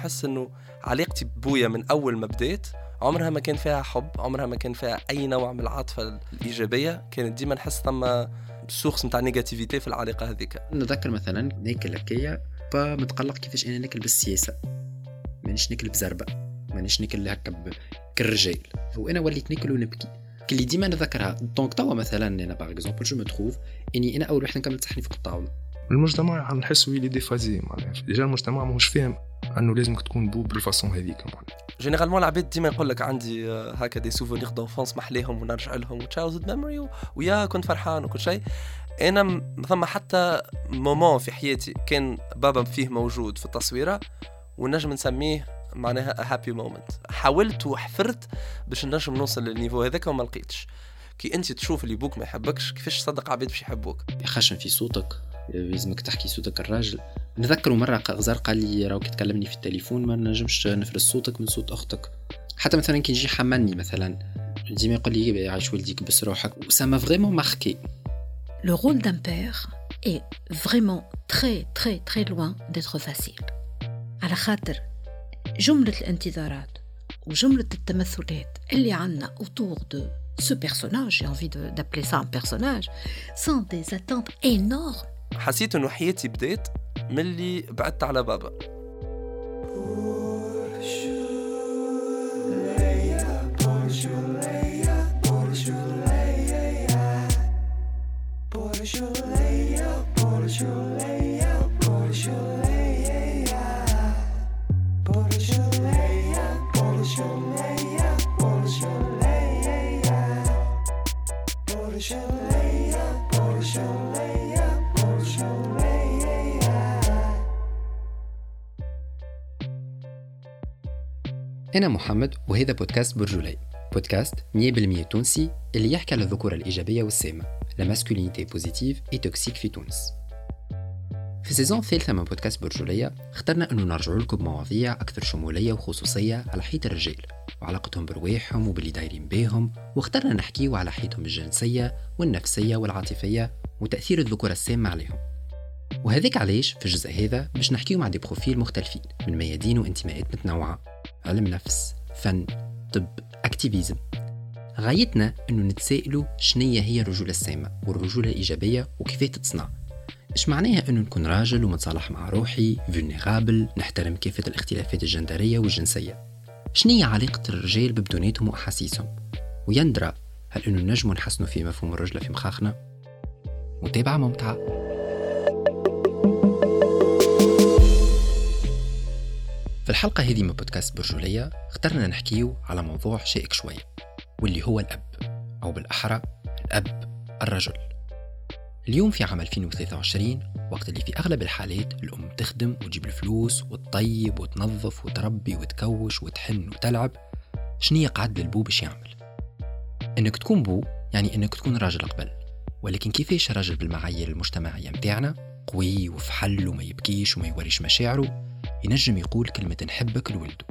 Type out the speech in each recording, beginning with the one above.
نحس إنه علاقتي ببويا من أول ما بديت عمرها ما كان فيها حب عمرها ما كان فيها أي نوع من العاطفة الإيجابية. كانت ديما نحس ثم source نتاع négativité في العلاقة هذيك. نذكر مثلا ناكل هكايا با متقلق كيفاش أنا ناكل بالسياسة. مانيش ناكل بزربة مانيش ناكل هكا كالرجال وأنا وليت ناكل ونبكي. اللي ديما نذكرها دونك توا مثلا أنا par exemple je me trouve إني أنا أول وحدة نكمل تصحني فوق الطاولة. المجتمع نحس ويلي déphasé معناها. déjà المجتمع ماهوش فاهم. انه لازمك تكون بو بال façon هذيك معناها. généralement العباد ديما يقول لك عندي هكا des souvenirs d'enfance محليهم ونرجع لهم و childhood memory ويا كنت فرحان وكل شيء أنا ما ثم حتى moment في حياتي كان بابا فيه موجود في التصويره ونجم نسميه معناها happy moment حاولت وحفرت باش نجم نوصل لل niveau هذاك وما لقيتش كي انت تشوف اللي بوك ما يحبكش كيفاش تصدق عباد باش يحبوك خشن في صوتك لازمك تحكي صوتك الراجل نذكر مرة غزار قال لي راهو كي تكلمني في التليفون ما نجمش نفرز صوتك من صوت أختك حتى مثلا كي نجي حملني مثلا ديما يقول لي عايش ولديك بس روحك و ça m'a vraiment marqué Le rôle d'un père est vraiment très très très loin d'être facile. على خاطر جملة الانتظارات وجملة التمثلات اللي عنا autour de ce personnage, j'ai envie d'appeler ça un personnage, sont des attentes énormes. حسيت إنه حياتي بدات ملي بعدت على بابا. أنا محمد وهذا بودكاست برجولية. بودكاست 100% تونسي اللي يحكي على الذكورة الإيجابية والسامة la masculinité positive et toxique في تونس. في ال saison الثالثة من بودكاست برجولية اخترنا أنه نرجع لكم بمواضيع أكثر شمولية وخصوصية على حيط الرجال وعلاقتهم برواحهم وباللي دايرين بيهم واخترنا نحكيه على حيطهم الجنسية والنفسية والعاطفية وتأثير الذكورة السامة عليهم. وهذاك علاش في الجزء هذا باش نحكيو مع des profils مختلفين من ميادين وانتماءات متنوعة. علم نفس فن طب activisme غايتنا إنه نتسائلوا شنية هي الرجولة السامة والرجولة الإيجابية وكيف تتصنع إيش معناها إنه نكون راجل ومتصالح مع روحي vulnérable نحترم كافة الاختلافات الجندرية والجنسية؟ شنية علاقة الرجال ببدوناتهم وأحاسيسهم؟ ويندرى هل إنه نجموا نحسنوا في مفهوم الرجلة في مخاخنا؟ متابعة ممتعة. في الحلقة هذه من بودكاست برجولية اخترنا نحكيه على موضوع شائك شوية واللي هو الأب أو بالأحرى الأب الرجل. اليوم في عام 2023 وقت اللي في أغلب الحالات الأم تخدم وتجيب الفلوس وتطيب وتنظف وتربي وتكوش وتحن وتلعب شنية قعد للبو باش يعمل؟ إنك تكون بو يعني إنك تكون راجل قبل ولكن كيفاش راجل بالمعايير المجتمعية متاعنا؟ قوي وفحل وما يبكيش وما يوريش مشاعره؟ ينجم يقول كلمة نحبك لولده.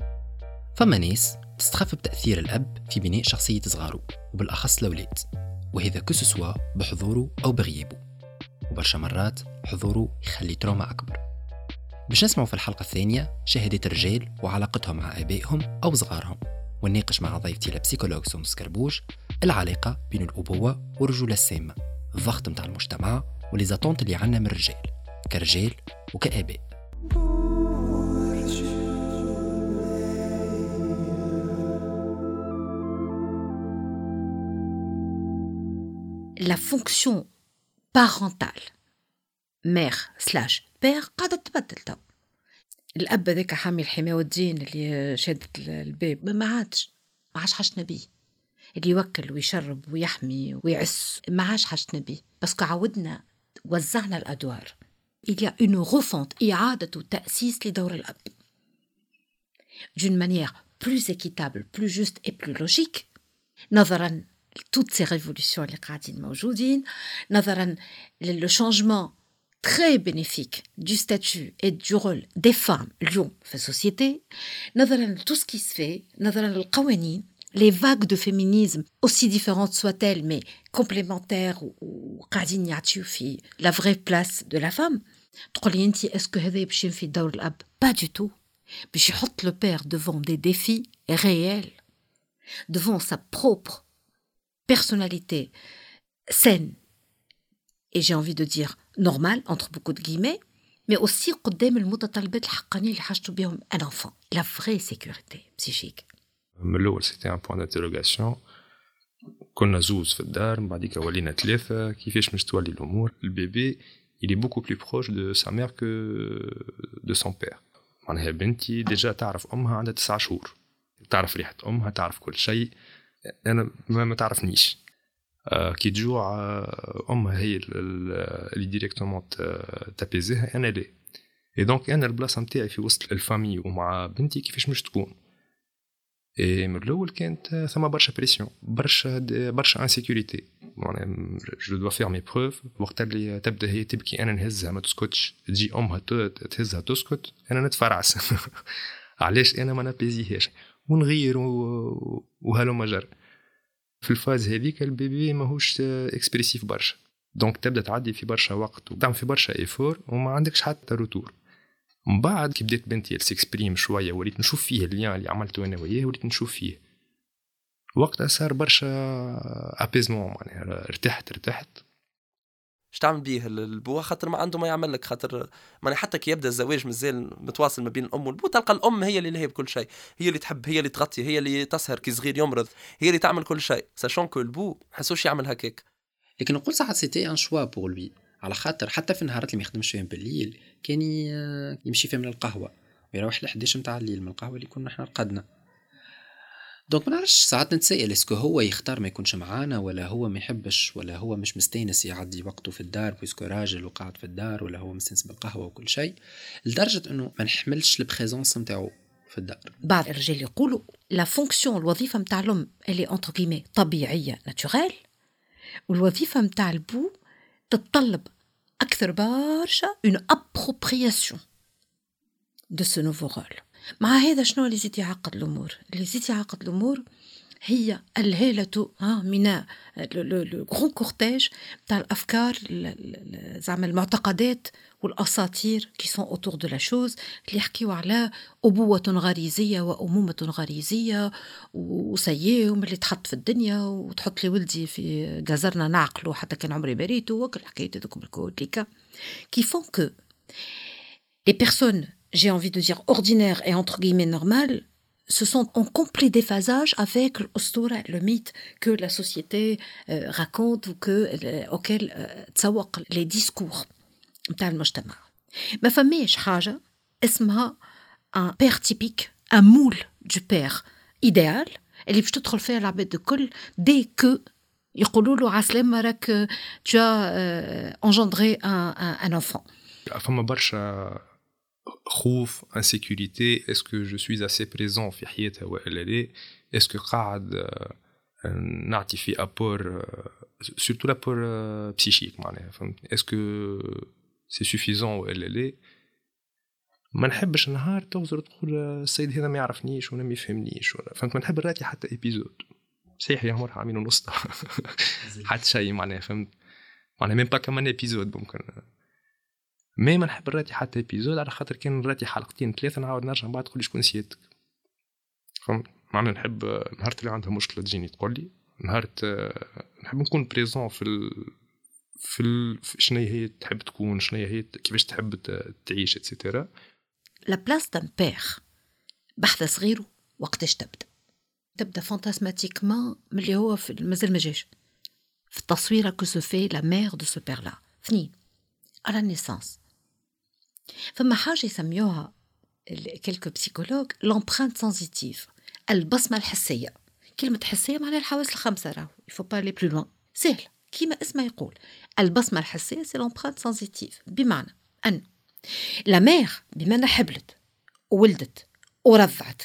فما ناس تستخف بتأثير الأب في بناء شخصية صغاره وبالأخص الأولاد وهذا que ce soit بحضوره أو بغيابه. وبرشا مرات حضوره يخلي trauma أكبر. باش نسمعوا في الحلقة الثانية شهادات الرجال وعلاقتهم مع آبائهم أو صغارهم ونناقش مع ضيفتي ل psychologue سومس كربوش العلاقة بين الأبوة والرجولة السامة الضغط متاع المجتمع وليزاتونت اللي عنا من الرجال كرجال وكآباء. La fonction parentale. Mère slash père قاعدة تبدل تو الأب هذاك حامي الحماية والدين اللي شادت الباب ما عادش ما عادش حاجتنا بيه اللي يوكل ويشرب ويحمي ويعس ما عادش حاجتنا بيه بس عودنا وزعنا الأدوار il y a une refonte إعادة تأسيس لدور الأب d'une manière plus équitable plus juste et plus logique نظرا toutes ces révolutions اللي قاعدين موجودين نظرا للشانجمون très bénéfique du statut et du rôle des femmes اليوم في السوسيتي نظرا لتو سكي سفي نظرا للقوانين les vagues de féminisme aussi différentes soient-elles mais complémentaires وقاعدين يعطيو في la vraie place de la femme تقول لي انت اسكو هذا باش في دور الاب با دو تو باش يحط le père devant des défis réels devant sa propre personnalité saine. Et j'ai envie de dire normale entre beaucoup de guillemets mais aussi قدام المتطلبات الحقانيه اللي حاجته بهم un enfant. La vraie sécurité psychique. من الأول c'était un point d'interrogation كنا زوز في الدار من بعديك ولينا ثلاثة كيفاش مش تولي الأمور ال bébé il est beaucoup plus proche de sa mère que de son père. معناها بنتي déjà تعرف امها عندها تسعة شهور تعرف ريحه امها تعرف كل شيء أنا ما, تعرفنيش. آه كي تجوع آه امها هي اللي directement ت apaiser ها أنا لا et donc أنا البلاصة نتاعي في وسط ال famille ومع بنتي كيفاش مش تكون. اي من الأول كانت ثم برشا pression برشا برشا insécurité معناها je dois faire mes preuves وقت اللي تبدأ هي تبكي أنا نهزها ما تسكتش. تجي أمها تهزها تسكت أنا نتفرعس. علاش؟ أنا ما ن apaiser هاش ونغير وهلم جر. في ال phase هذيك ال bébé ماهوش expressif برشا. donc تبدا تعدي في برشا وقت وتعمل في برشا efforts وما عندكش حتى retour من بعد كي بدات بنتي ت s'exprime شوية وليت نشوف فيه اللي اللي عملته أنا وياه وليت نشوف فيه. وقتها صار برشا apaisement معناها ارتحت ارتحت. اش تعمل بيه؟ البو خاطر ما عنده ما يعمل لك. خاطر ماني حتى كي يبدأ الزواج مازال متواصل ما بين الأم والبو تلقى الأم هي اللي لهي بكل شيء. هي اللي تحب هي اللي تغطي هي اللي تسهر كي صغير يمرض هي اللي تعمل كل شيء. sachant que البو حاسوش يعمل هكاك. لكن نقول ساعات c'était un choix pour lui على خاطر حتى في النهارات اللي ما يخدمش فيهم بالليل كان يمشي فيهم للقهوة ويروح ل 11 نتاع الليل من القهوة اللي كنا إحنا رقدنا. donc ما نعرفش ساعات نتسائل est-ce que هو يختار ما يكونش معانا ولا هو ما يحبش ولا هو مش مستانس يعدي وقته في الدار parce que راجل وقاعد في الدار ولا هو مستانس بالقهوة وكل شيء لدرجة إنه ما نحملش ال présence نتاعو في الدار. بعض الرجال يقولوا la fonction الوظيفة نتاع الأم اللي entre guillemets طبيعية naturelle والوظيفة نتاع البو تتطلب أكثر برشا une appropriation de ce nouveau rôle مع هذا شنو اللي زيد يعقد الأمور؟ اللي زيد يعقد الأمور هي الهالة من le grand cortège تاع الأفكار زعما المعتقدات والأساطير كي سون اوتور دو لا شوز اللي يحكيو على أبوة غريزية وأمومة غريزية وسيي وملي تحط في الدنيا وتحط لي ولدي في جزرنا نعقله حتى كان عمري بريته وكل الحكايات هذوك كي فون كو لي بيرسون j'ai envie de dire ordinaire et entre guillemets normal, se sont en complet déphasage avec le mythe que la société euh, raconte ou que, euh, auquel euh, les discours تاع المجتمع ما فماش حاجة اسمها un père typique un moule du père idéal اللي باش تدخل فيها العباد الكل dès que يقولوا له عسلامة راك tu as engendré un, un, un enfant فما برشا خوف insécurité est-ce que je suis assez présent في حياتها وإلا لا؟ est-ce que قاعد نعطي في apport surtout l'apport psychique معناها فهمت est-ce que c'est suffisant وإلا لا؟ ما نحبش نهار توصل تقول السيد هذا ما يعرفنيش ولا ما يفهمنيش ولا فهمت؟ ما نحب ن rater حتى épisode صحيح يا عمر عامين ونص. حتى شيء معناها فهمت؟ معناها même pas كمان épisode ممكن. mais ما نحب ن rater حتى épisode على خاطر كان ن rater حلقتين ثلاثة نعاود نرجع بعد تقول لي شكون سيادتك فهمت؟ معناها نحب نهار اللي عندها مشكلة تجيني تقول لي نهار نحب نكون بريزون في ال... في, ال... في شنو هي تحب تكون شنو هي كيفاش تحب تعيش اتسيتيرا لا بلاس دان بير بحث صغير وقتاش تبدأ. تبدأ فانتاسماتيكمون ملي هو في مازال ما جاش. في التصويره كو سو في لا مير دو سو بير لا اثنين على النيسانس فما حاجة يسميوها quelques psychologues l'empreinte sensitive البصمة الحسية. كلمة حسية معناها الحواس الخمسة راهو il faut pas aller plus loin سهل كيما اسمها يقول. البصمة الحسية c'est l'empreinte sensitive بمعنى أن la mère بما انها حبلت وولدت ورضعت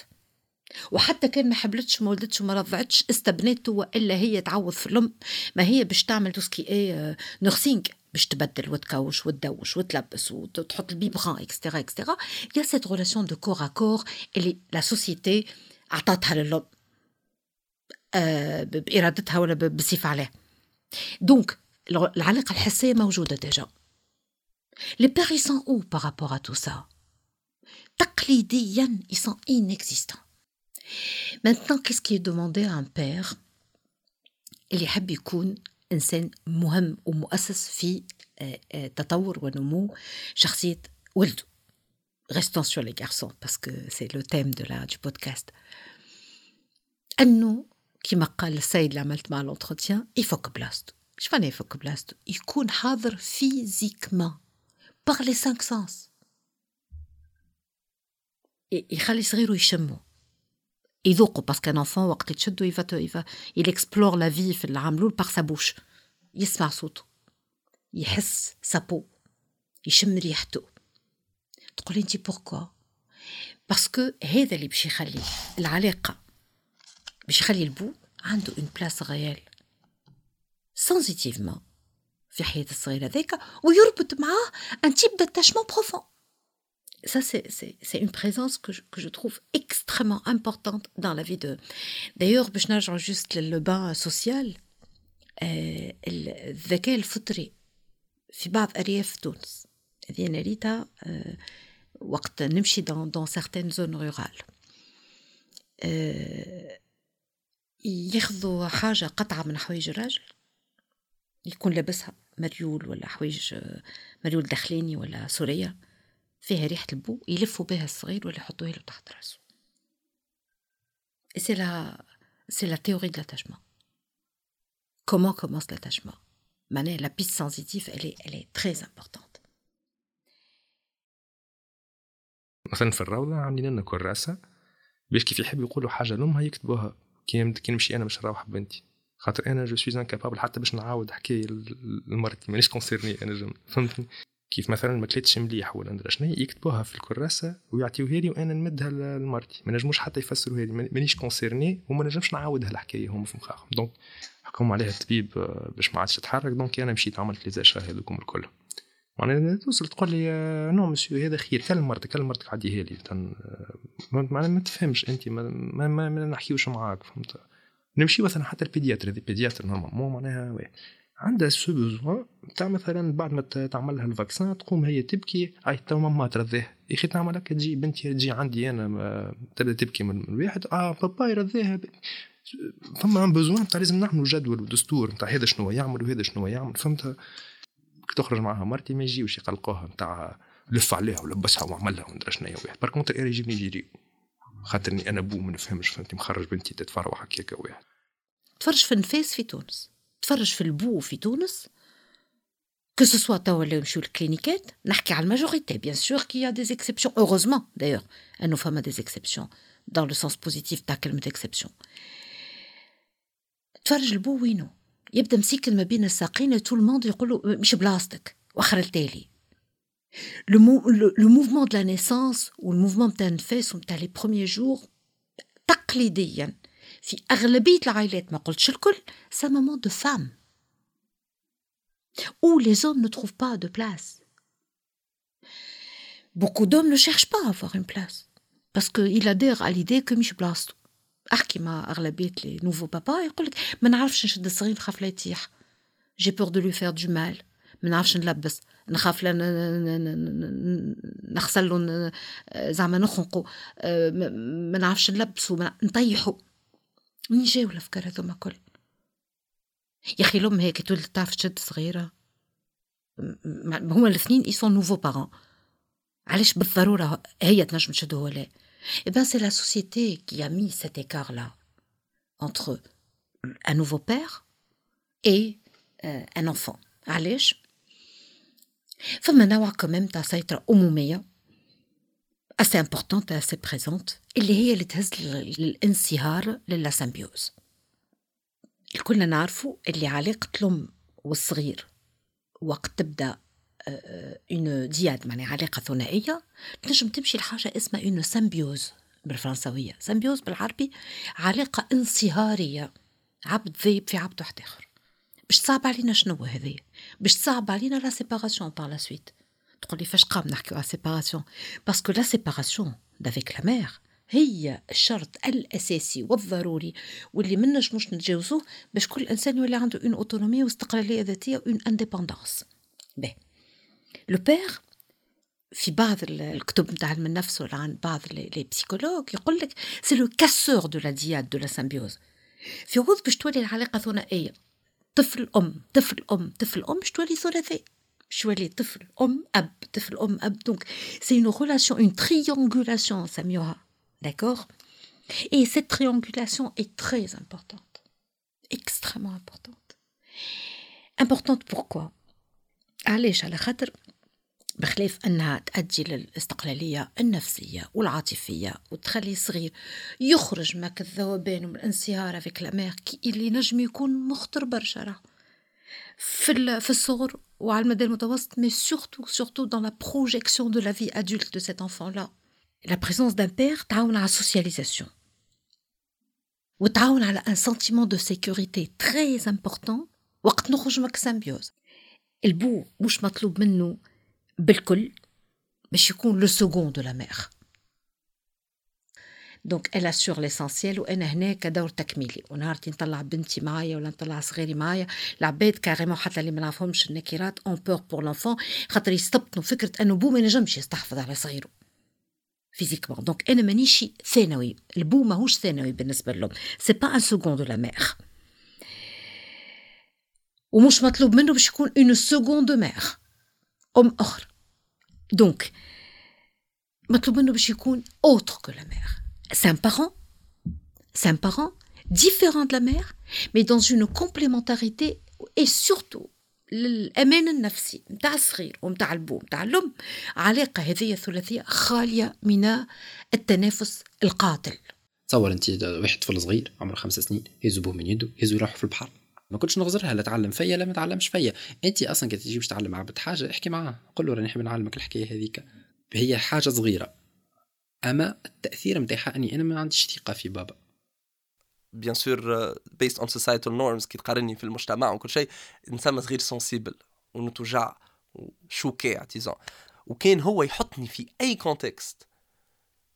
وحتى كان ما حبلتش وما ولدتش وما رضعتش استبنت وإلا هي تعوض في الأم. ما هي باش تعمل tout ce qui est nursing باش تبدل وتكوش وتدوش وتلبس وتحط البيبغان اكسترا اكسترا يا سيت ريلاسيون دو كور ا كور اللي la société عطاتها للأم آه بإرادتها ولا بصفة عليه donc العلاقة الحسية موجودة déjà les pères sont euh par rapport à tout ça تقليديا ils sont inexistants. Maintenant qu'est-ce qui est demandé à un père? اللي يحب يكون إنسان مهم ومؤسس في تطور ونمو شخصية ولده. Restons sur les garçons parce que c'est le thème de la, du podcast. أنه كما قال السيد اللي عملت مع l'entretien يفك بلاصتو إيش معنى يفك بلاصتو يكون حاضر physiquement par les cinq sens. يخلي صغيره يشمه يذوقوا parce qu'un enfant وقت تشدو il va il va explorer la vie في العام الأول par sa bouche يسمع صوته يحس sa peau يشم ريحته. تقولي انت pourquoi parce que هذا اللي باش يخلي العلاقة باش يخلي البو عنده une place réelle sensitivement في حياة الصغير هذاك ويربط معاه un type d'attachement profond ça, c'est une présence que je, que je, trouve extrêmement importante dans la vie de. D'ailleurs, باش نرجعوا juste le bain social الذكاء الفطري في بعض أرياف تونس هذه أنا ريتها وقت نمشي dans, dans certaines zones rurales. ياخذوا حاجة قطعة من حوايج الراجل يكون لابسها مريول ولا حوايج مريول داخليني ولا سورية فيها ريحة البو يلفوا بها الصغير ولا يحطوها له تحت راسه. c'est la c'est la théorie de l'attachement. Comment commence l'attachement? معناها piste sensitive elle est, elle est très مثلا في الروضة عاملين لنا كراسة باش كيف يحب يقولوا حاجة لأمها يكتبوها. كي نمشي أنا باش نروح بنتي. خاطر أنا je suis incapable حتى باش نعاود حكاية لمرتي مانيش concerné أنا جم فهمتني؟ كيف مثلا ما كليتش مليح ولا ندرى شنو يكتبوها في الكراسة ويعطيوها لي وأنا نمدها لمرتي. ما نجموش حتى يفسروا لي مانيش concerné وما نجمش نعاودها الحكاية هما في مخاخهم. donc حكم عليها الطبيب آه، باش ما عادش تتحرك. donc أنا مشيت عملت les achats هذوكم الكل. معناها توصل تقول لي آه، non monsieur هذا خير. كلم مرتك كلم مرتك عديها لي آه، معناها ما تفهمش أنت ما, ما, ما, ما نحكيوش معاك فهمت؟ نمشي مثلا حتى ال pédiatre هذه pédiatre normalement معناها عندها ce besoin تاع مثلا بعد ما تعمل لها ال vaccin تقوم هي تبكي أي تو ماما ترضيه يا أخي تعمل هكا تجي بنتي تجي عندي أنا تبدأ تبكي من الواحد. آه بابا يرضيها فما besoin تاع لازم نعملوا جدول ودستور نتاع هذا شنو يعمل وهذا شنو يعمل. فهمت؟ تخرج معها مرتي ما يجيوش يقلقوها نتاع لف عليها ولبسها وعملها ومدري شنو واحد par contre يجيبني يجري خاطرني أنا بو ما نفهمش فهمتي؟ مخرج بنتي تتفرج هكاك واحد. تفرج في النفاس في تونس. تفرج في البو في تونس. Que ce soit توا اللي يمشيو الكلينيكات نحكي على ال majorité bien sûr qu'il y a des exceptions heureusement d'ailleurs انه فما des exceptions dans le sens positif تاع كلمه exception تفرج البو وينو؟ يبدأ مسيكن ما بين الساقين tout le monde يقولوا مش بلاصتك. واخر التالي. le moment de la naissance وال moment تاع النفاس وتاع les premiers jours تقليديا. في أغلبية العائلات ما قلتش الكل c'est un moment de femmes où les hommes ne trouvent pas de place. Beaucoup d'hommes ne cherchent pas à avoir une place parce qu'ils adhèrent à l'idée que مش بلاصتو احكي مع اغلبيه les nouveaux papas يقول لك ما نعرفش نشد الصغير نخاف لا يطيح j'ai peur de lui faire du mal ما نعرفش نلبس نخاف لا نغسل له زعما نخنقو ما نعرفش نلبسو نطيحو منين جاو الافكار هذوما كل يا أخي الام هيك تولد تعرف تشد صغيرة. هما الاثنين ils sont nouveaux parents علاش بالضرورة هي تنجم تشد هو لا Eh bien, c'est la société qui a mis cet écart-là entre un nouveau père et euh. علاش؟ فما نوع كمان تاع سيطرة أمومية. Importante et assez présente. اللي هي اللي تهز للانصهار لل symbiose الكل نعرفوا اللي علاقة الأم والصغير. وقت تبدأ une dyade معناها علاقة ثنائية تنجم تمشي لحاجة اسمها une symbiose بالفرنسوية symbiose بالعربي علاقة انصهارية. عبد ذايب في عبد واحد آخر. باش تصعب علينا شنو هذه؟ باش تصعب علينا la séparation par la suite تقول لي فاش قام نحكيو على séparation parce que la séparation d'avec la mère هي الشرط الاساسي والضروري واللي ما نجموش نتجاوزوه باش كل انسان يولي عنده une autonomie واستقلاليه ذاتيه une indépendance باهي le père في بعض الكتب نتاع علم النفس ولا عند بعض les psychologues يقول لك c'est le casseur de la dyade de la symbiose في وقت باش تولي العلاقه ثنائيه طفل ام طفل ام طفل ام باش تولي ثلاثي باش تولي طفل أم أب طفل أم أب. donc c'est une relation une triangulation نسميوها d'accord Et cette triangulation est très importante, extrêmement importante. Importante pourquoi? علاش على خاطر بخلاف أنها تؤدي للاستقلاليه النفسية والعاطفية وتخلي الصغير يخرج من الذوبان ومن الانصهار avec la mère اللي نجم يكون مخطر برشا راه. في في الصغر وعلى المدى المتوسط mais surtout surtout dans la projection de la vie adulte de cet enfant la la présence d'un père تعاون على ال socialisation وتعاون على un sentiment de sécurité très important وقت نخرج même que ça s'impose البو مش مطلوب منه بالكل باش يكون le second de la mère donc elle assure l'essentiel وأنا هنا كدور تكميلي. ونهار نطلع بنتي معايا ولا نطلع صغيري معايا العباد carrément حتى اللي ما نعرفهمش النكرات ont peur pour l'enfant خاطر يستبطنوا فكرة أنه بو ما ينجمش يستحفظ على صغيره. physiquement donc أنا مانيش ثانوي. البو ماهوش ثانوي بالنسبة لهم. c'est pas un second de la mère ومش مطلوب منه باش يكون une seconde mère أم أخرى. donc مطلوب منه باش يكون autre que la mère c'est un parent c'est un parent différent de la mère mais dans une complémentarité et surtout للامان النفسي نتاع الصغير ونتاع البو نتاع الام علاقه هذه الثلاثيه خاليه من التنافس القاتل تصور أنت واحد طفل صغير عمره خمس سنين يهزو بوه من يده يهزو يروح في البحر. ما كنتش نغزرها لا تعلم فيا لا ما تعلمش فيا. أنت أصلا كي تجي باش تعلم عبد حاجة احكي معاه قول له راني نحب نعلمك الحكاية هذيك. هي حاجة صغيرة. أما التأثير نتاعها أني أنا ما عنديش ثقة في بابا. bien sûr based on societal norms كي تقارني في المجتمع وكل شيء انسان صغير sensible ونتوجع وشوكي اعتزان وكان هو يحطني في أي contexte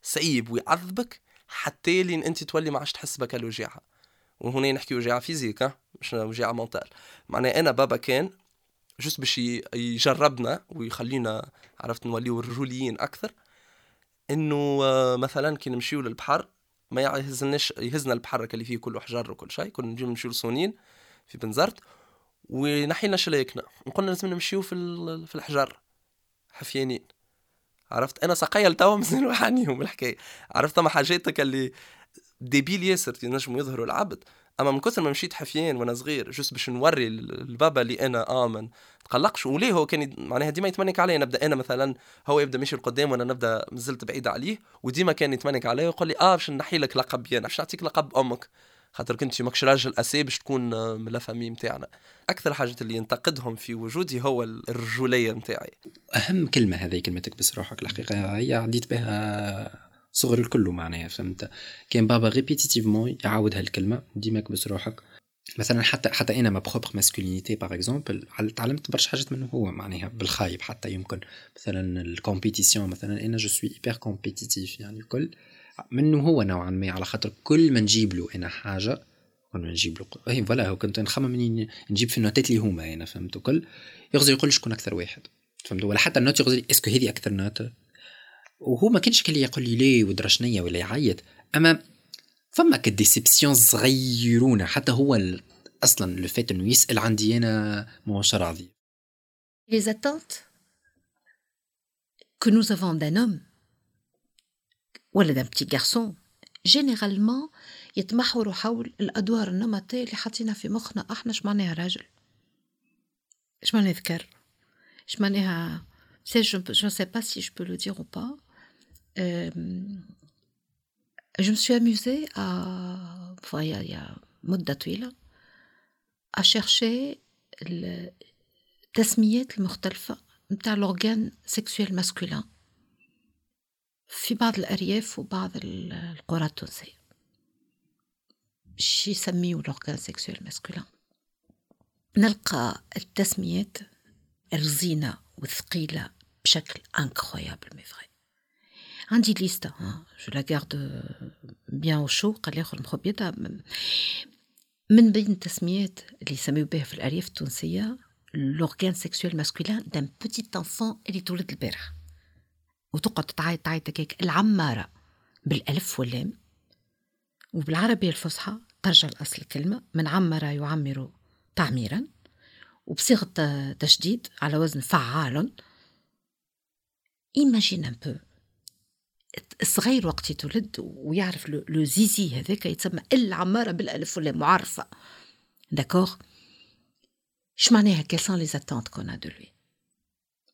صعيب ويعذبك حتى لين أنت تولي ما عادش تحس بك الوجاعه وهنا نحكي وجاعه physique مش وجاعه mentale معناها أنا بابا كان juste باش يجربنا ويخلينا عرفت نوليو رجوليين أكثر. إنه مثلا كي نمشيو للبحر ما يهزناش يهزنا البحر اللي فيه كله حجر وكل شيء كنا نجي نمشيو لسونين في بنزرت ونحينا شلايكنا. وقلنا لازم نمشيو في في الحجر حفيانين. عرفت؟ أنا سقيا لتوا مازال وحانيهم الحكاية. عرفت؟ ما حاجاتك اللي ديبيل ياسر ينجموا يظهروا العبد. أما من كثر ما مشيت حفيان وأنا صغير جست باش نوري البابا اللي أنا آمن. تقلقش. وليه هو كان معناها ديما يتمنك علي نبدأ أنا مثلا هو يبدأ ماشي لقدام وأنا نبدأ مازلت بعيد عليه وديما كان يتمنك علي ويقول لي آه باش نحي لك لقب أنا باش نعطيك لقب أمك. خاطر كنت ماكش راجل assez باش تكون من la famille نتاعنا أكثر حاجة اللي ينتقدهم في وجودي هو الرجولية نتاعي أهم كلمة هذه كلمتك بس روحك الحقيقة هي عديت بها صغر الكل معناها فهمت؟ كان بابا répétitivement يعاود هالكلمة ديما كبس روحك. مثلا حتى حتى أنا ma propre masculinité par exemple تعلمت برشا حاجات منه هو معناها بالخايب حتى يمكن. مثلا ال compétition مثلا أنا je suis hyper compétitif يعني الكل. منه هو نوعا ما على خاطر كل ما نجيب له أنا حاجة كنا نجيب له et voilà كنت نخمم نجيب في النوتات اللي هما أنا فهمت؟ الكل يغزي يقول شكون أكثر واحد فهمت؟ ولا حتى ال note يغزي est-ce que هذه أكثر note وهو ما كانش اللي يقول لي ليه ودرا شنيا ولا يعيط أما فما ك déception صغيرونة حتى هو أصلا لو فات انه يسال عندي أنا ماهوش راضي Les attentes que nous avons d'un homme ولا d'un petit garçon généralement يتمحوروا حول الأدوار النمطية اللي حاطينها في مخنا. إحنا اش معناها راجل؟ اش معناها ذكر؟ اش معناها؟ Je ne sais pas si je peux le dire ou pas. Euh, je me suis amusée à, enfin, il y a, il y a مدة طويلة à chercher التسميات المختلفة متاع l'organe sexuel masculin في بعض الأرياف وبعض القرى التونسية شي يسميو l'organe sexuel masculin نلقى التسميات الرزينة والثقيلة بشكل incroyable mais vrai عندي ليستا je la garde bien أو شو قال لي آخر مخبيتها. من بين التسميات اللي يسميو بها في الأرياف التونسية l'organe sexuel masculin d'un petit enfant اللي تولد البارح وتقعد تعيط تعيط هكاك. العمارة بالألف واللام وبالعربية الفصحى ترجع لأصل الكلمة. من عمر يعمر تعميرا. وبصيغة تشديد على وزن فعال. imagine un peu الصغير وقت يتولد ويعرف le zizi هذاك يتسمى العمارة بالألف واللام معرفة. d'accord اش معناها؟ quelles sont les attentes qu'on a de lui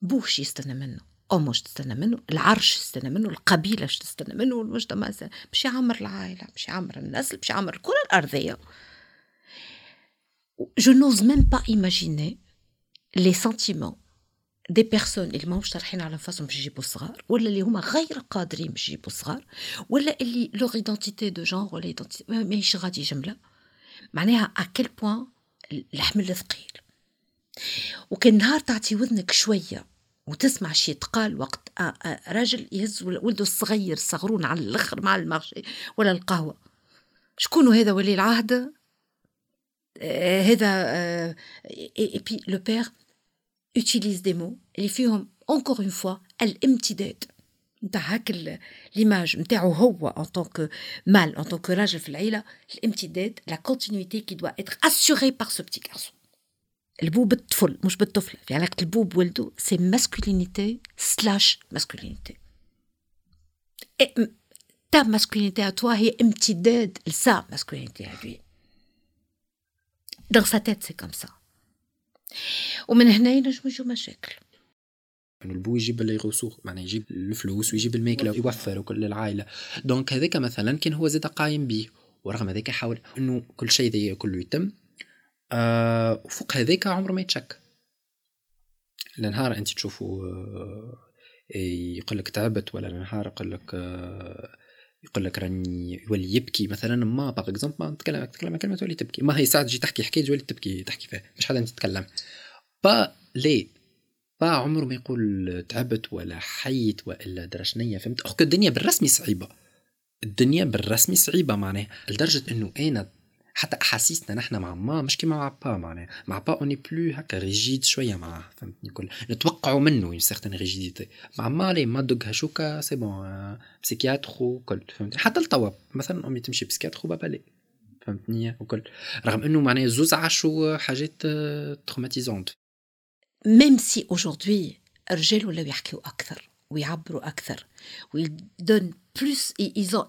باش يستنى منه أمه تستنى منه العرش تستنى منه القبيلة تستنى منه المجتمع باش يعمر العائلة باش يعمر النسل باش يعمر الكرة الأرضية. Je n'ose même pas imaginer les sentiments des personnes اللي ماهمش طارحين على انفسهم باش يجيبوا الصغار ولا اللي هما غير قادرين باش يجيبوا الصغار ولا اللي leur identité de genre ولا identité ماهيش غادي جمله معناها à quel point الحمل ثقيل. وكان نهار تعطي وذنك شوية وتسمع شي يتقال وقت راجل يهز ولده الصغير صغرون على الآخر مع المارشي ولا القهوة. شكون هذا ولي العهد؟ آه هذا et puis le père utilise des mots. اللي فيهم encore une fois الامتداد نتاع هاك l'image نتاعو هو en tant que mâle en tant que راجل في العيله الامتداد la continuité qui doit être assurée par ce petit garçon البوب الطفل مش بالطفله في علاقه البوب ولده sa masculinité slash masculinité ta masculinité توا هي امتداد ل sa masculinité هذه dans sa tête c'est comme ça. ومن هنا ينجم يجوا مشاكل. إنه البو يجيب اللي يغوصوه معناه يجيب الفلوس ويجيب الماكله ويوفر وكل العائلة. donc هذاك مثلا كان هو زاد قايم به ورغم هذاك يحاول إنه كل شيء ذي كله يتم آه وفوق هذاك عمره ما يتشك. النهار أنت تشوفوا آه يقول لك تعبت ولا النهار يقول لك آه يقول لك راني يولي يبكي مثلا ما par exemple ما نتكلم تتكلم كلمة تولي تبكي. ما هي ساعة تجي تحكي حكاية تولي تبكي تحكي فيها. مش حدا تتكلم با ليه؟ با عمره ما يقول تعبت ولا حيت وإلا درشنية فهمت؟ اخو الدنيا بالرسمي صعيبة. الدنيا بالرسمي صعيبة معناها لدرجة إنه أنا حتى أحاسيسنا نحن مع ما مش كيما مع با معناها. مع بابا on est plus هكا rigide شوية معاه فهمتني كل نتوقعوا منه une certaine rigidité مع ما لي ما دوك هشوكا c'est bon psychiatre وكل فهمتني. حتى لتوا مثلا امي تمشي psychiatre وبابا لي فهمتني وكل. رغم إنه معناها زوز عاشوا حاجات traumatisantes même si aujourd'hui الرجال ولاو يحكيو أكثر ويعبروا أكثر و ils ont plus d'aisance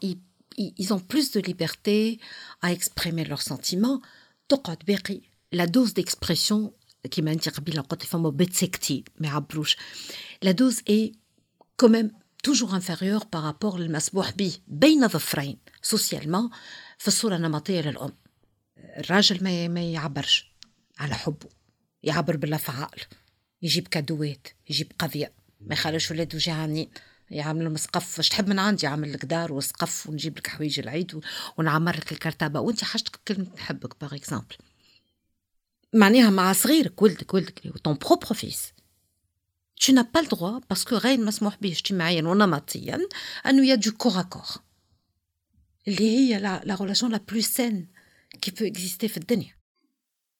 ils ont plus de liberté à exprimer leurs sentiments. تقعد باقي la dose d'expression كيما انت قبيله قلت فما بتسكتي ما يعبروش la dose est quand même toujours inférieure par rapport للمسموح به بين ظفرين socialement في الصورة النمطية للأم الراجل ما ما يعبرش على حبه يعبر بالأفعال يجيب كادوات يجيب قضية ما يخليش ولاده جيعانين يعمل لهم سقف واش تحب من عندي؟ عامل لك دار وسقف ونجيب لك حوايج العيد ونعمر لك الكرتابة. وانت حاجتك كلمه نحبك par exemple معناها مع صغيرك ولدك ولدك ton propre fils tu n'as pas le droit parce que غير مسموح به اجتماعيا ونمطيا انه y a de corps à corps اللي هي la la relation la plus saine qui peut exister في الدنيا.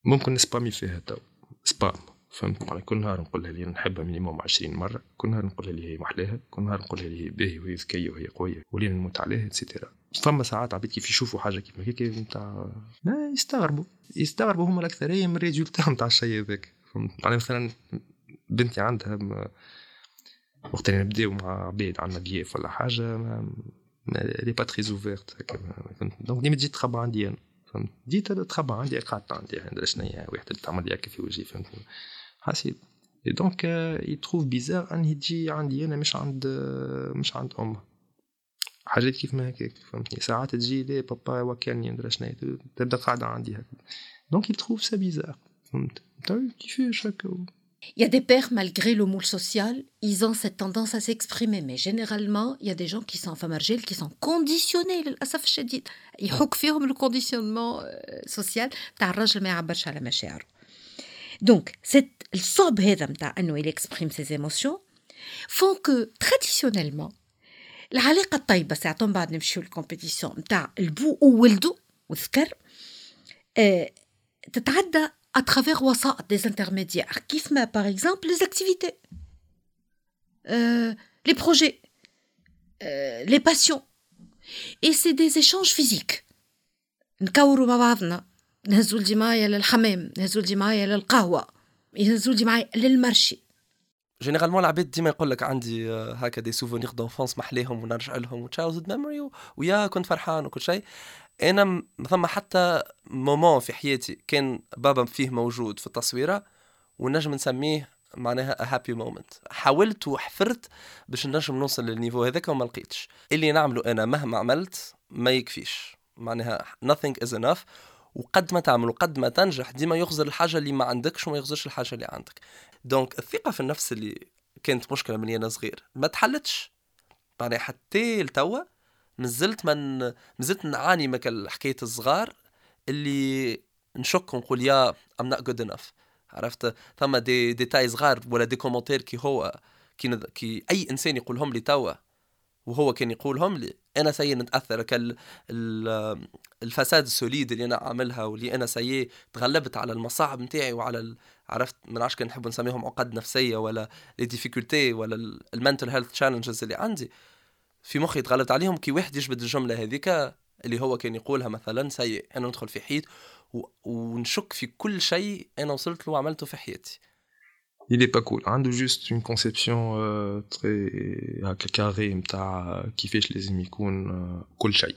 ممكن نسبامي فيها تو. spam. فهمت معناها كل نهار نقولها لي نحبها minimum 20 مرة. كل نهار نقولها لي هي محلاها. كل نهار نقولها لي هي باهي وهي ذكية وهي قوية ولينا نموت عليها et cetera فما ساعات عباد كيف يشوفوا حاجة كيف هيك نتاع يستغربوا. يستغربوا هما الأكثرية من ال résultat نتاع الشيء هذاك. فهمت؟ يعني مثلا بنتي عندها وقت اللي نبداو مع عباد عندنا ضياف ولا حاجة ما elle est pas très ouverte donc ديما تجي تخبى عندي أنا. فهمت؟ جيت تخبى عندي قعدت عندي شنو هي واحد تعمل لي هكا في وجهي فهمتني حسيت et donc ils trouvent bizarre اني تجي عندي أنا مش عند مش عند أمه. حاجات كيف ما هكاك فهمتني؟ ساعات تجي لي بابا وكلني ندري شنو تبدا قاعدة عندي هكا. دونك ils trouvent ça bizarre فهمت؟ كيفاش هكا Il y a des pères, malgré le moule social, ils ont cette tendance à s'exprimer. Mais généralement, il y a des gens qui sont femmes argile, qui sont conditionnés للأسف الشديد. يحك فيهم le conditionnement social. تاع الراجل ما يعبرش على مشاعره. Donc, cette, الصعب هذا متاع انه il exprime ses émotions font que traditionnellement العلاقة الطيبة ساعة بعد نمشيو الكومبيتيسيون متاع البو وولده والذكر آه تتعدى à travers وسائط des intermédiaires كيف ما par exemple les activités euh, les projets, euh, les passions. Et c'est des échanges physiques. نكوروا مع بعضنا نهزوا ولدي معايا للحمام نهزوا ولدي معايا للقهوة يهزوا لدي معايا لل marché généralement العباد ديما يقول لك عندي هكا des souvenirs d'enfance محليهم ونرجع لهم و childhood memory ويا كنت فرحان وكل شيء أنا ما ثم حتى moment في حياتي كان بابا فيه موجود في التصويره ونجم نسميه معناها happy moment. حاولت وحفرت باش نجم نوصل للنيفو هذاك وما لقيتش. اللي نعمله أنا مهما عملت ما يكفيش. معناها nothing is enough. وقد ما تعمل وقد ما تنجح ديما يخزر الحاجة اللي ما عندكش وما يخزرش الحاجة اللي عندك. دونك الثقة في النفس اللي كانت مشكلة من أنا صغير ما تحلتش. معناها حتى لتوا مازلت من مازلت نعاني من حكايه الصغار اللي نشك ونقول يا I'm not good enough. عرفت؟ ثم دي ديتاي صغار ولا des commentaires كي هو كي, كي أي إنسان يقولهم لي توا. وهو كان يقولهم لي أنا censé نتأثر كل ال façade ال solide اللي أنا عاملها واللي أنا سيء تغلبت على المصاعب نتاعي وعلى. عرفت ما نعرفش كان نحب نسميهم عقد نفسية ولا les difficultés ولا ال mental health challenges اللي عندي في مخي تغلبت عليهم كي واحد يجبد الجملة هذيك اللي هو كان يقولها مثلا سيء أنا ندخل في حيط و... ونشك في كل شيء أنا وصلت له وعملته في حياتي il est pas cool. عنده juste une conception euh, très هكا carré نتاع كيفاش لازم يكون كل شيء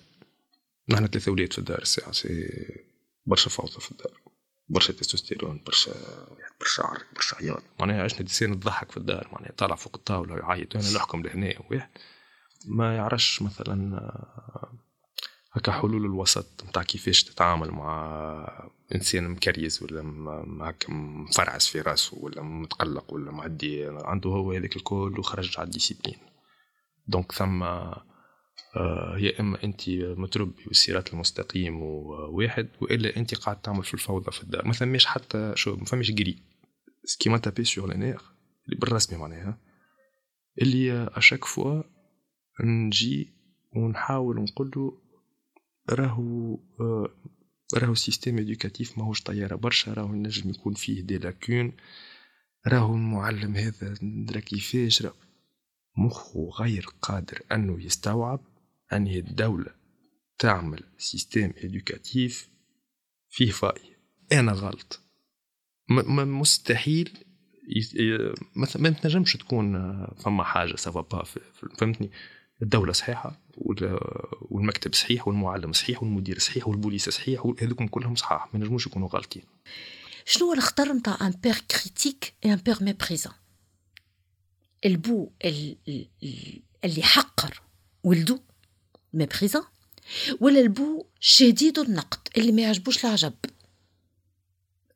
نحن ثلاثة ولاد في الدار الساعة c'est برشا فوضى في الدار برشا testostérone برشا برشا عرق برشا عياط معناها عشنا des scènes تضحك في الدار معناها طالع فوق الطاولة ويعيط أنا نحكم لهنا واحد ما يعرفش مثلا هكا حلول الوسط نتاع كيفاش تتعامل مع إنسان مكريز ولا هكا مفرعس في راسه ولا متقلق ولا معدي عنده هو هذاك الكل وخرج على ال discipline. donc ثم آه يا إما أنت متربي والصراط المستقيم وواحد وإلا أنت قاعد تعمل في الفوضى في الدار. ما ثماش حتى شو ما فماش جري سكيما تابي سور اللي بالرسمي معناها اللي à chaque fois نجي ونحاول نقول له راهو آه راهو système éducatif ماهوش طيارة برشا راهو نجم يكون فيه des lacunes. راهو المعلم هذا ندرى كيفاش مخه غير قادر أنه يستوعب أن الدولة تعمل système éducatif فيه faille أنا غلط. مستحيل ما تنجمش تكون فما حاجة سافا با فهمتني؟ الدولة صحيحة والمكتب صحيح والمعلم صحيح والمدير صحيح والبوليس صحيح هذوكم كلهم صحاح ما نجموش يكونوا غالطين. شنو هو الخطر نتاع un père critique et un père méprisant البو اللي حقر ولده méprisant ولا البو شديد النقد اللي ما يعجبوش العجب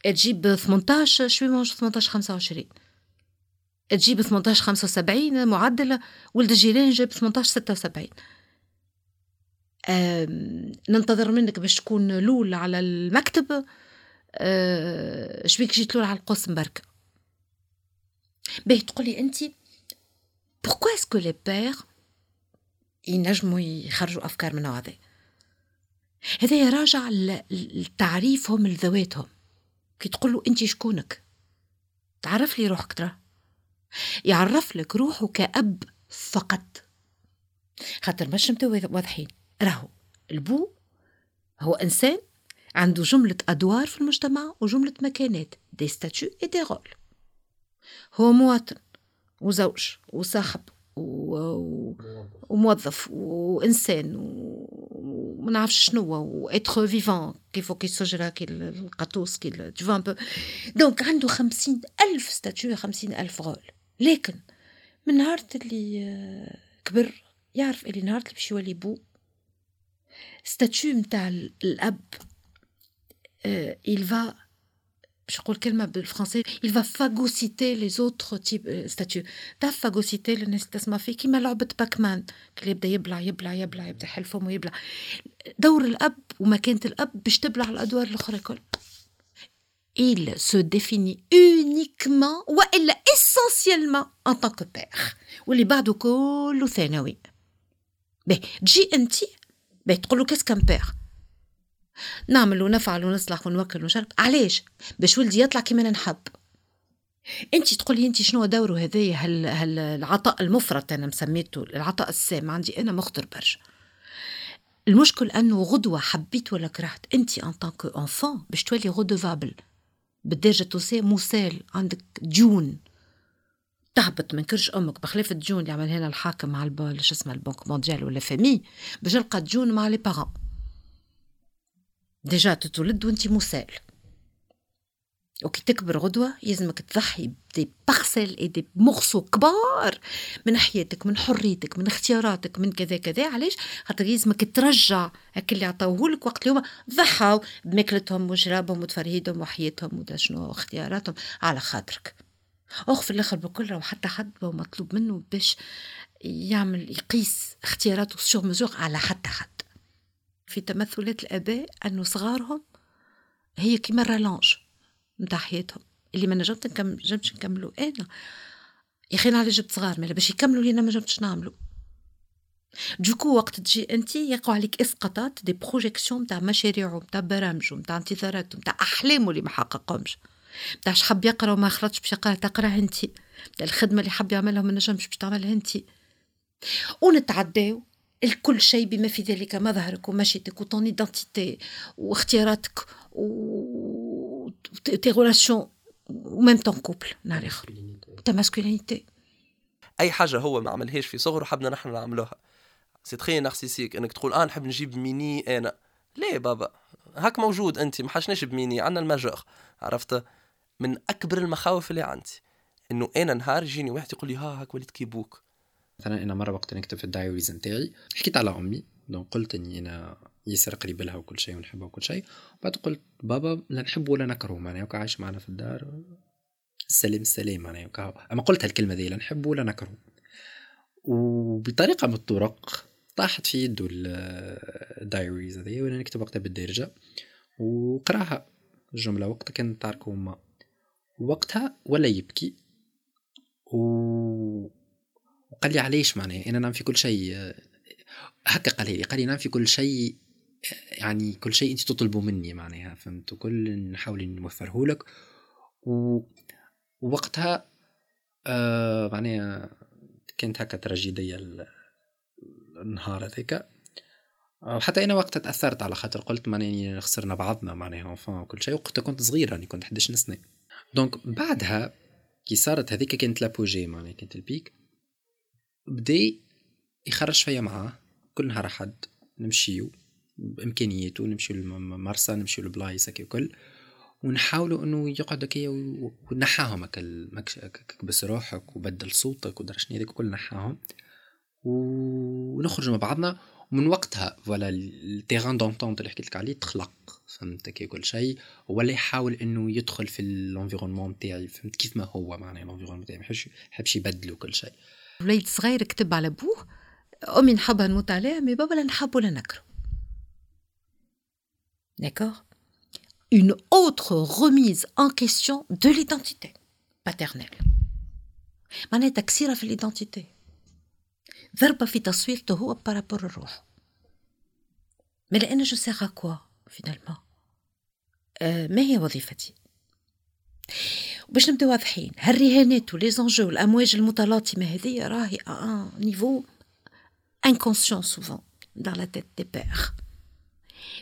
تجيب 18 شوي 18 25 تجيب 18 75 معدل ولد الجيران جاب 18 76 ننتظر منك باش تكون لول على المكتب. أه شبيك جيت لول على القوس مبركة باهي تقولي انت pourquoi est-ce que les pères ينجموا يخرجوا أفكار من هذا؟ هذا يراجع لتعريفهم لذواتهم. كي تقول انت شكونك؟ تعرف لي روحك ترى. يعرف لك روحه كأب فقط خاطر باش نبداو واضحين راهو البو هو إنسان عنده جملة أدوار في المجتمع وجملة مكانات des statuts et des rôles هو مواطن وزوج وصاحب و... وموظف وإنسان وما نعرفش شنو و être vivant كيف كيسجل كي القطوس كي تو donc عنده خمسين ألف statut خمسين ألف rôle لكن من نهار اللي آه، كبر يعرف اللي نهار اللي باش يولي بو. statut متاع الأب il va باش نقول كلمة بالفرنسي il va phagocyter les autres types statuts. تعرف phagocyter الناس تسمع فيه كيما لعبة Pac-Man كي يبدأ يبلع يبلع يبلع يبدأ يحل فمه يبلع. دور الأب ومكانة الأب باش تبلع الأدوار الأخرى كل il se définit uniquement والا essentiellement en tant que père. واللي بعده كله ثانوي باهي تجي انت باهي تقول له qu'est-ce qu'un père نعمل ونفعل ونصلح ونوكل ونشرب علاش باش ولدي يطلع كيما نحب انت تقولي انت شنو دوره هذايا هل, هل العطاء المفرط أنا مسميته العطاء السام عندي أنا مخطر برشا المشكل انه غدوه حبيت ولا كرهت انت en tant qu'enfant باش تولي redevable بالدارجة tu es مسال عندك ديون تهبط من كرش أمك. بخلاف الديون اللي عمل هنا الحاكم مع البال شو اسمه؟ ال Banque mondiale ولا FMI باش تلقى ديون مع les parents. déjà تتولد وانت مسال وكي تكبر غدوة يلزمك تضحي ب des et des morceaux كبار من حياتك من حريتك من اختياراتك من كذا كذا. علاش؟ خاطر يلزمك ترجع هك اللي عطاوهولك وقت اليوم. ضحاو بماكلتهم وشرابهم وتفرهيدهم وحياتهم ودا شنو اختياراتهم على خاطرك. اخ في الآخر بكل راهو حتى حد مطلوب منه باش يعمل يقيس اختياراته sur mesure على حتى حد. في تمثلات الآباء أنه صغارهم هي كيما ال rallonge نتاع حياتهم اللي ما نجمت نكمل نجمتش نكملو. أنا. يا أخي أنا جبت صغار مالا باش يكملوا اللي أنا ما نجمتش نعملو. du coup وقت تجي أنت يقع عليك إسقاطات des projections نتاع مشاريعه نتاع برامجه نتاع انتظاراته نتاع احلامه اللي ما حققهمش. نتاع حب يقرا وما خرجش باش يقرا تقرا أنت. الخدمة اللي حب يعملها وما نجمش باش تعملها أنت. ونتعداو. الكل شيء بما في ذلك مظهرك ومشيتك و ton identité واختياراتك و tes relations و même ton couple نهار اخر ta masculinité أي حاجة هو ما عملهاش في صغره حبنا نحن نعملوها. c'est très narcissique إنك تقول آه نحب نجيب ميني أنا. ليه بابا؟ هاك موجود أنت ما حشناش بميني عندنا ال majeur عرفت؟ من أكبر المخاوف اللي عندي. إنه أنا نهار يجيني واحد يقول لي ها هاك وليت كي بوك. مثلا أنا مرة وقت نكتب في ال diaries نتاعي حكيت على أمي. donc قلت إني أنا ياسر قريب لها وكل شيء ونحبها وكل شيء. وبعد قلت بابا لا نحب ولا نكره معناها وكا عايش معنا في الدار. السلام السلام معناها أما قلت هالكلمة ذي لا نحب ولا نكره وبطريقة من الطرق طاحت في يده الدايريز هذه وأنا نكتب وقتها بالدارجة. وقراها الجمله وقتها كانت تعركوا وقتها ولا يبكي. و وقال لي علاش معناها؟ أنا نعم في كل شيء. هكا قال لي قال لي نعم في كل شيء يعني كل شيء انت تطلبه مني معناها فهمت؟ كل نحاول نوفره لك. و... ووقتها آه معناها كانت هكا تراجيدية النهار هذاك. وحتى أنا وقتها تأثرت على خاطر قلت معناها خسرنا بعضنا معناها وكل شيء. وقتها كنت صغير راني كنت 11 سنه donc بعدها كي صارت هذيك كانت l'apogée معناها كانت ال pic. بدأ يخرج فيا معاه كل نهار أحد نمشيو. بامكانياته نمشيو للمرسى نمشيو لبلايص هكا الكل ونحاولوا إنه يقعد هكايا ونحاهم هكا كبس روحك وبدل صوتك ودرشني هذاك الكل نحاهم. ونخرج مع بعضنا ومن وقتها voilà ال terrain d'entente اللي حكيت لك عليه تخلق فهمت كي كل شيء ولا يحاول إنه يدخل في ال environnement تاعي فهمت كيف ما هو معناها ال environnement تاعي ما يحبش يبدلو كل شيء وليد صغير كتب على بوه أمي نحبها نموت عليها mais بابا لا نحب ولا نكره D'accord. Une autre remise en question de l'identité paternelle. معناها تكسيرة في ال identité. ضربة في تصويرته هو par rapport لروحو mais لأن je sers à quoi finalement ما هي وظيفتي. باش نبداو واضحين هالرهانات و les enjeux والامواج المتلاطمة هذه راهي un niveau inconscient souvent dans la tête des pères.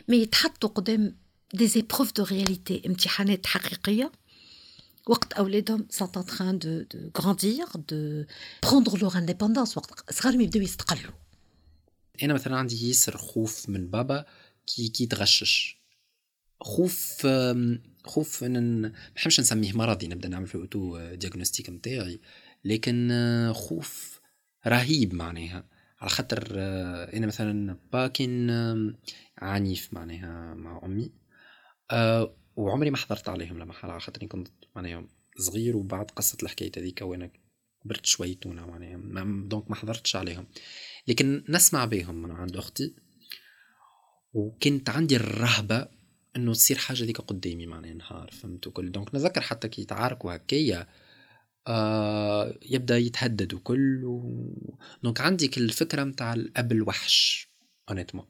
mais يتحطوا قدام des épreuves de réalité امتحانات حقيقية. وقت أولادهم sont en train de de grandir de prendre leur indépendance وقت صغارهم يبداو يستقلوا. أنا مثلا عندي ياسر خوف من بابا كي كي تغشش خوف خوف إن ما نحبش نسميه مرضي نبدأ نعمل في auto-diagnostic نتاعي لكن خوف رهيب معناها. على خاطر إنا مثلا باكن عنيف معناها مع أمي. وعمري ما حضرت عليهم لما على خاطر كنت معناها صغير وبعد قصة الحكاية هذيك وأنا كبرت شويتونا معناها donc ما حضرتش عليهم. لكن نسمع بهم من عند أختي. وكنت عندي الرهبة إنه تصير حاجة ذيك قدامي معناها نهار فهمت كل donc نذكر حتى كي يتعاركوا هكايا آه يبدأ يتهدد وكل و... donc عندي كل الفكرة نتاع الأب الوحش. honnêtement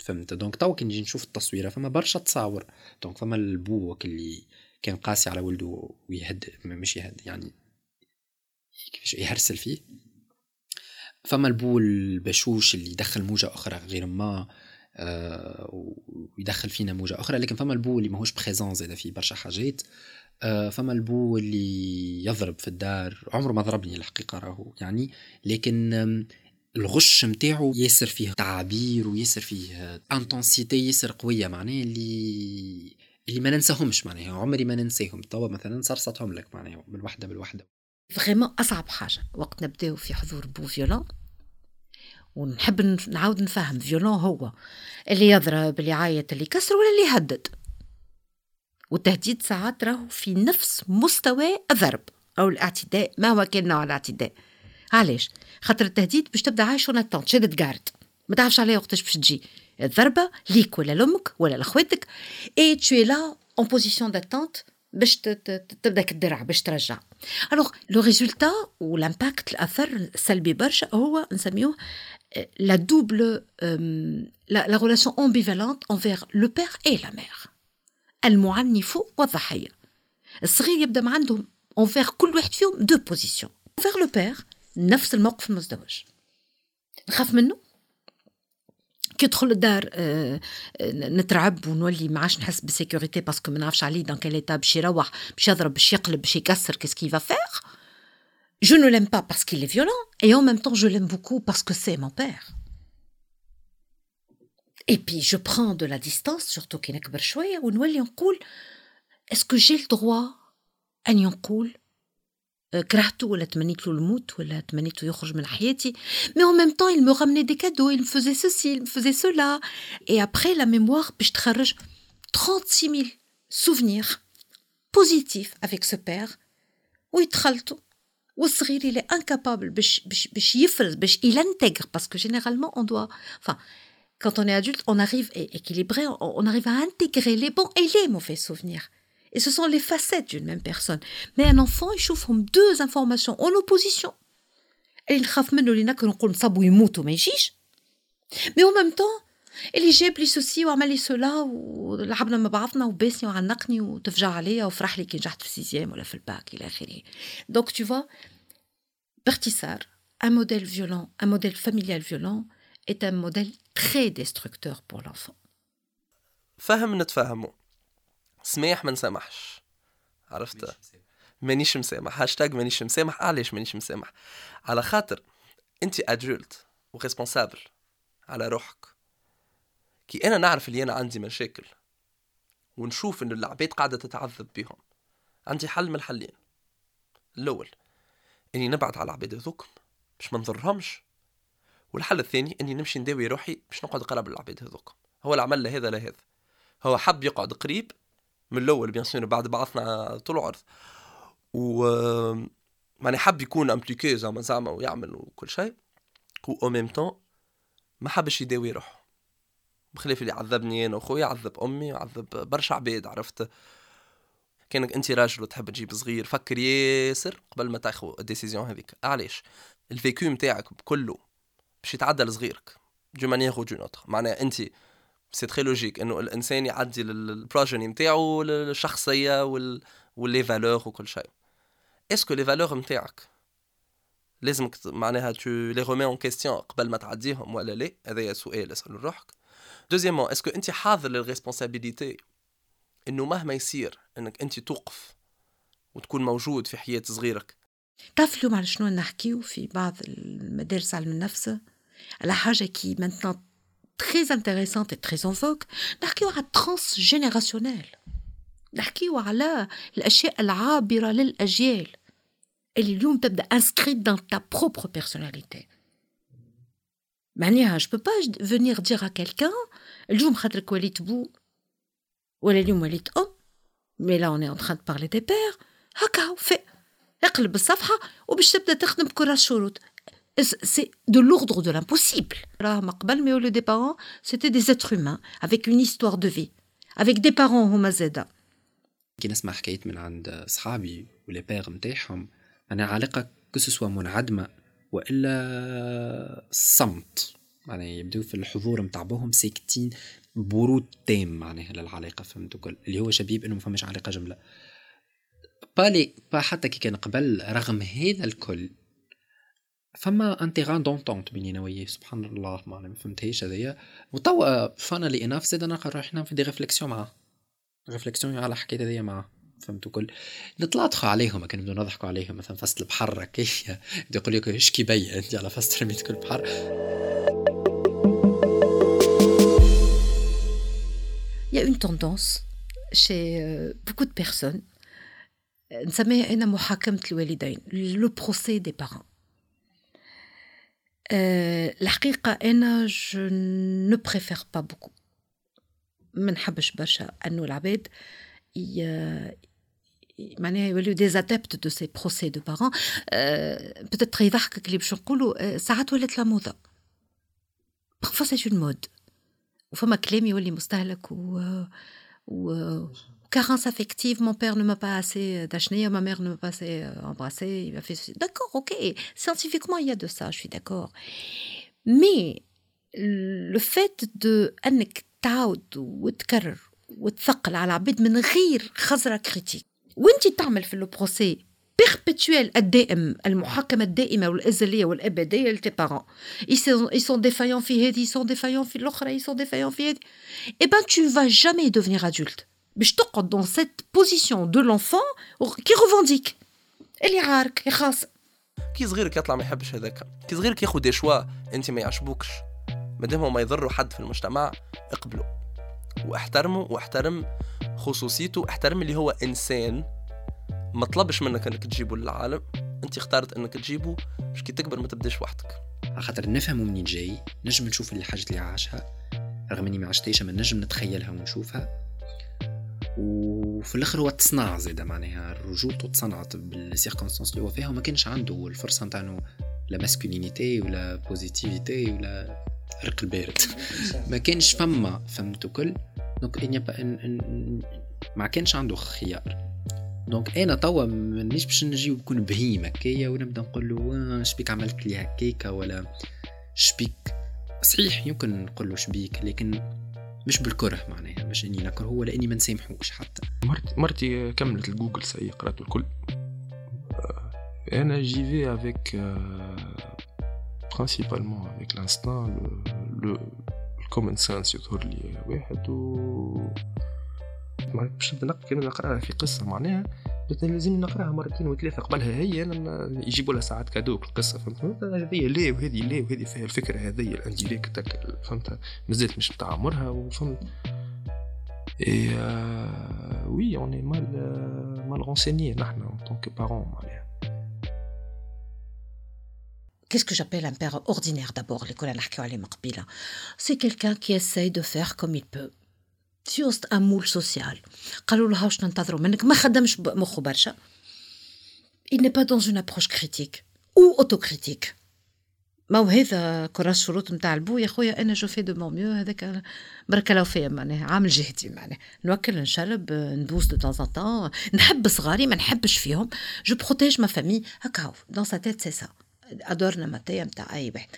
فهمت؟ donc توا كي نجي نشوف التصويرة فما برشا تصاور. donc فما البو اللي كان قاسي على ولده ويهد مش يهد يعني كيفاش يهرسل فيه. فما البو البشوش اللي يدخل موجة أخرى غير ما آه ويدخل فينا موجة أخرى. لكن فما البو اللي ماهوش présent زاد في برشا حاجات. فما البو اللي يضرب في الدار. عمره ما ضربني الحقيقة راهو يعني. لكن الغش متاعو ياسر فيه تعابير وياسر فيه intensité ياسر قوية معناها اللي اللي ما ننساهمش معناها. عمري ما ننساهم. توا مثلا صرصتهم لك معناها بالوحده بالوحده vraiment أصعب حاجة. وقت نبداو في حضور بو violent ونحب نعاود نفهم. violent هو اللي يضرب اللي يعيط اللي يكسر ولا اللي يهدد؟ والتهديد ساعات راهو في نفس مستوى الضرب أو الاعتداء ما هو كان نوع الاعتداء؟ علاش؟ خاطر التهديد باش تبدا عايش en attente شاد ta garde ما تعرفش عليها وقتاش باش تجي. الضربة ليك ولا لأمك ولا لأخواتك et t'es là en position d'attente باش تبدأ كدرع باش ترجع. alors le résultat و l'impact الاثر السلبي برشا هو نسميوه la double la relation ambivalente envers le père et la mère المعنف والضحيه الصغير يبدأ ما عندهم envers كل واحد فيهم deux positions envers le père نفس الموقف المزدوج نخاف منه؟ كي يدخل الدار آه، آه، نترعب ونولي ما عادش نحس ب sécurité parce que ما نعرفش عليه dans quel état باش يروح باش يضرب باش يقلب باش يكسر qu'est-ce qu'il va faire je ne l'aime pas parce qu'il est violent et en même temps je l'aime beaucoup parce que c'est mon père. et puis je prends de la distance surtout كي نكبر شويه ونولي نقول اسكو جي الدروا اني نقول كرهته ولا تمنيت له الموت ولا تمنيت له يخرج من حياتي mais en même temps il me ramenait des cadeaux il me faisait ceci il me faisait cela et après la mémoire باش تخرج 36 000 souvenirs positifs avec ce père ويتخلطوا والصغير il est incapable باش باش باش يفرز باش il intègre parce que généralement on doit enfin quand on est adulte on arrive équilibré on arrive à intégrer les bons et les mauvais souvenirs et ce sont les facettes d'une même personne. Mais un enfant, il chauffe deux informations en opposition. Et il خاف منه اللي ناكل نقول نصاب ويموت وما يجيش. Mais en même temps, اللي جاب لي سوسي وعمل لي سولا ولعبنا مع بعضنا وباسني وعنقني وتفجع عليا وفرح لي كي نجحت في السيزيام ولا في الباك الى اخره. Donc tu vois, باختصار un modèle violent, un modèle familial violent est un modèle très destructeur pour l'enfant. فهم نتفهموا سماح ما نسامحش. عرفت؟ مانيش مسامح. هاشتاج مانيش مسامح. علاش مانيش مسامح؟ على خاطر انت adulte و responsable على روحك. كي أنا نعرف اللي أنا عندي مشاكل ونشوف ان العباد قاعدة تتعذب بهم عندي حل من الحلين. الأول إني نبعد على العباد هذوك باش ما نضرهمش. والحل الثاني إني نمشي نداوي روحي باش نقعد قرب العباد هذوك. هو العمل لا هذا لا هذا. هو حب يقعد قريب من الأول bien sûr بعد بعثنا طول العرض و ماني حب يكون impliqué زعما زعما ويعمل وكل شيء. و au même temps ما حبش يداوي روحه. بخلاف اللي عذبني أنا وخويا عذب أمي وعذب برشا عباد عرفت؟ كانك أنت راجل وتحب تجيب صغير فكر ياسر قبل ما تاخذ ال décision هذيك. علاش؟ ال vécu نتاعك كله باش يتعدى لصغيرك d'une manière ou d'une autre معناها أنت c'est très logique إنه الإنسان يعدي لل progéniture نتاعو الشخصيه وال و les valeurs وكل شيء. est-ce que les valeurs نتاعك لازمك معناها tu les remets en question قبل ما تعديهم ولا لا؟ هذا سؤال اسال روحك deuxièmement est-ce que أنت حاضر لل responsabilité إنه مهما يصير إنك أنت توقف وتكون موجود في حياة صغيرك. تعرف اليوم على شنو نحكيو في بعض المدارس علم النفس؟ على حاجه كي maintenant très intéressante et très en vogue نحكيو على transgénérationnel نحكيو على الأشياء العابرة للأجيال اللي اليوم تبدأ inscrite dans ta propre personnalité معناها je peux pas venir dire à quelqu'un اليوم خاطرك وليت بو ولا اليوم وليت أم mais là on est en train de parler des pères هكا في اقلب الصفحة وباش تبدأ تخدم بكرة الشروط c'est de l'ordre de l'impossible. Mais au lieu des parents, c'était des êtres humains avec une histoire de vie, avec des parents هما زادا. كي نسمع حكايات من عند صحابي و les pères نتاعهم أنا علاقة que ce soit منعدمة وإلا صمت معناها يبدو في الحضور نتاع بوهم ساكتين برود تام معناها للعلاقة فهمت كل اللي هو شبيب إنه ما فماش علاقة جملة بالي با حتى كي كان قبل رغم هذا الكل فما un terrain d'entente بيني وياه سبحان الله ما ما فهمتهاش هذايا. وتوا فانالي اناف زاد أنا روحنا في دي ريفليكسيون معاه. ريفليكسيون على الحكاية هذيا معاه فهمتوا كل نتلاطخوا عليهم كان نبداو نضحكوا عليهم مثلا فصل البحر هكايا يقول لك إيش كي بيا انت على فصل رميت كل البحر. Il a une tendance chez euh, beaucoup de personnes نسميها أنا محاكمة الوالدين لو بروسي دي parents الحقيقة أنا je ne préfère pas beaucoup ما نحبش برشا أنه العباد معناها يوليو des adeptes de ce procès de parents peut-être يضحكك اللي باش نقولوا ساعات ولات la موضة parfois c'est une mode وفما كلام يولي مستهلك و, و... carence affective, mon père ne m'a pas assez d'achené, ma mère ne m'a pas assez embrassé, il m'a fait ceci. D'accord, ok, scientifiquement il y a de ça, je suis d'accord. Mais le fait de انك تعاود وتكرر وتثقل على عباد من غير خزرة كريتيك وانت تعمل في البروسي بيربيتويل الدائم المحاكمة الدائمة والأزلية والأبدية لتي بارون ils sont défaillants في هذه ils sont défaillants في الأخرى ils sont défaillants في هذه eh ben tu vas jamais devenir adulte باش تقعد dans cette position de l'enfant qui revendique. اللي عارك يخاص كي صغيرك يطلع ما يحبش هذاك. كي صغيرك ياخذ دي شوا أنت ما يعجبوكش. مادام ما يضروا حد في المجتمع اقبله واحترمه واحترم خصوصيته احترم اللي هو إنسان. ما طلبش منك إنك تجيبه للعالم. أنت اختارت إنك تجيبه باش كي تكبر ما تبداش وحدك. خاطر نفهمه منين جاي نجم نشوف الحاجة اللي عاشها. رغم إني ما عشتهاش ما نجم نتخيلها ونشوفها. وفي الآخر هو تصنع زيد معناها. رجولته تصنعت بالسيركونستانس اللي هو فيها وما كانش عنده الفرصة نتاع لا ماسكولينيتي ولا بوزيتيفيتي ولا رق البارد. ما كانش فما فهمتوا كل دونك ما كانش عنده خيار. دونك أنا توا مانيش باش نجي ونكون بهيم هكايا ونبدأ نقول له شبيك عملت لي هكاكا ولا شبيك صحيح يمكن نقول له شبيك لكن مش بالكره معناها مش إني نكرهه ولا اني ما نسامحوش حتى. مرتي مرتي كملت الجوجل سي قرأت الكل. أنا جي في افيك l'instinct le, le, le common sense يظهر لي واحد و باش نبدأ نقرأ في قصة معناها. لازم نقراها مرتين وثلاثة قبلها هي أنا يجيبوا لها ساعات كادو في القصة فهمت؟ هذه لا وهذه لا وهذه فيها الفكرة هذه الانديريكت فهمت؟ مازالت مش بتاع عمرها وفهمت. اي وي اون مال مال رونسيني نحن tant que parents معناها. Qu'est-ce que j'appelle un père ordinaire d'abord, l'école à l'archéologie C'est quelqu'un qui essaye de faire comme il peut. في وسط ان مول سوسيال. قالوا له واش ننتظروا منك؟ ما خدمش مخه برشا. Il n'est pas dans une approche critique ou autocritique. ما هو هذا كراس شروط نتاع البو يا خويا؟ أنا جو في دو مون ميو هذاك برك لو فيا معناها عامل جهدي معناها. نوكل نشرب ندوس دو طون طون نحب صغاري ما نحبش فيهم. جو بروتيج ما فامي هكا دون سا تيت سي سا أدورنا ماتيا نتاع أي واحد.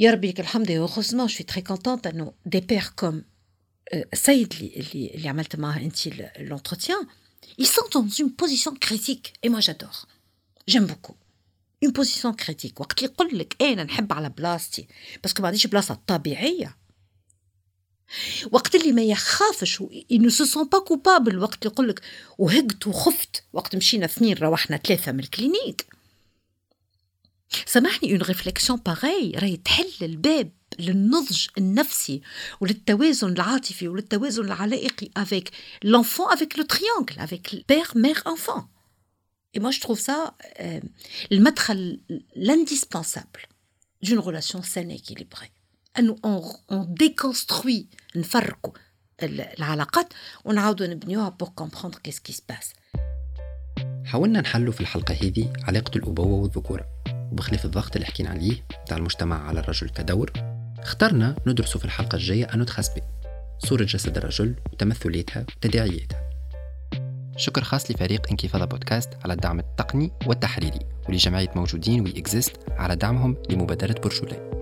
يا ربي لك الحمد هeureusement je suis très contente. أنه دي بير كوم السيد اللي اللي اللي عملت معاه انت l'entretien? Ils sont dans une position critique et moi j'adore. J'aime beaucoup. Une position critique. وقت اللي يقول لك أنا نحب على بلاصتي parce que ما عنديش بلاصه طبيعيه وقت اللي ما يخافش ils ne se sont pas coupables وقت اللي يقول لك وهقت وخفت وقت مشينا اثنين روحنا ثلاثة من ال clinique سامحني une réflexion pareille راهي تحل الباب للنضج النفسي وللتوازن العاطفي وللتوازن العلائقي avec le triangle avec père mère enfant. Et moi je trouve ça euh, المدخل l'indispensable d'une relation saine et équilibrée. انه on, on العلاقات ونعاودوا نبنيوها pour comprendre qui se passe. حاولنا نحلوا في الحلقة هذه علاقة الأبوة والذكورة. وبخلاف الضغط اللي حكينا عليه بتاع المجتمع على الرجل كدور اخترنا ندرسه في الحلقة الجاية أنو تخسبي صورة جسد الرجل وتمثلاتها وتداعياتها شكر خاص لفريق انكفاضة بودكاست على الدعم التقني والتحريري ولجمعية موجودين وي على دعمهم لمبادرة برشولي